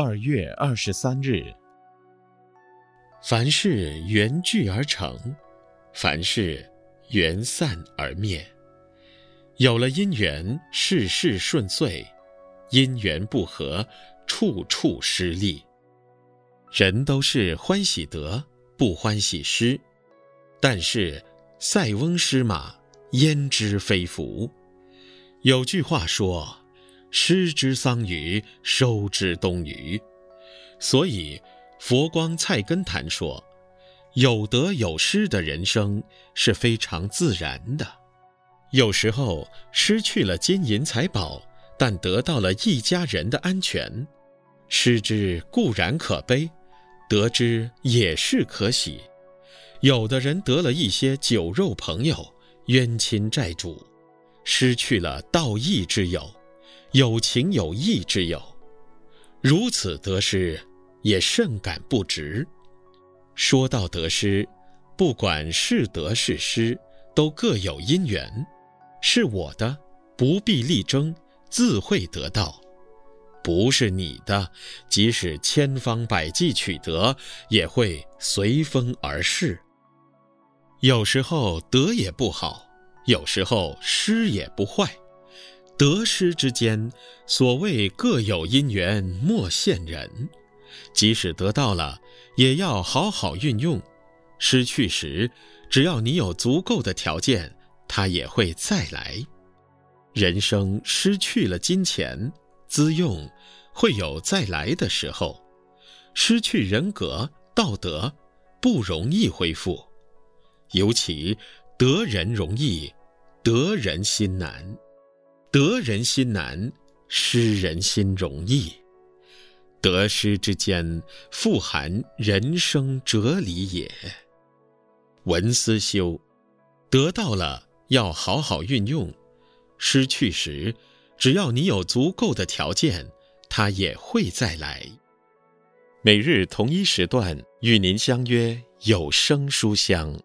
二月二十三日。凡事缘聚而成，凡事缘散而灭。有了因缘，事事顺遂；因缘不合，处处失利。人都是欢喜得，不欢喜失。但是塞翁失马，焉知非福？有句话说：“失之桑榆，收之东隅。”所以佛光菜根谭说：“有得有失的人生是非常自然的。”有时候失去了金银财宝，但得到了一家人的安全，失之固然可悲，得之也是可喜。有的人得了一些酒肉朋友、冤亲债主，失去了道义之友、有情有义之友，如此得失也甚感不值。说到得失，不管是得是失，都各有因缘。是我的，不必力争，自会得到；不是你的，即使千方百计取得，也会随风而逝。有时候得也不好，有时候失也不坏。得失之间，所谓各有因缘，莫羡人。即使得到了，也要好好运用；失去时，只要你有足够的条件。它也会再来。人生失去了金钱资用，会有再来的时候；失去人格道德，不容易恢复。尤其得人容易，得人心难；得人心难，失人心容易。得失之间，富含人生哲理也。文思修，得到了。要好好运用，失去时，只要你有足够的条件，它也会再来。每日同一时段与您相约有声书香。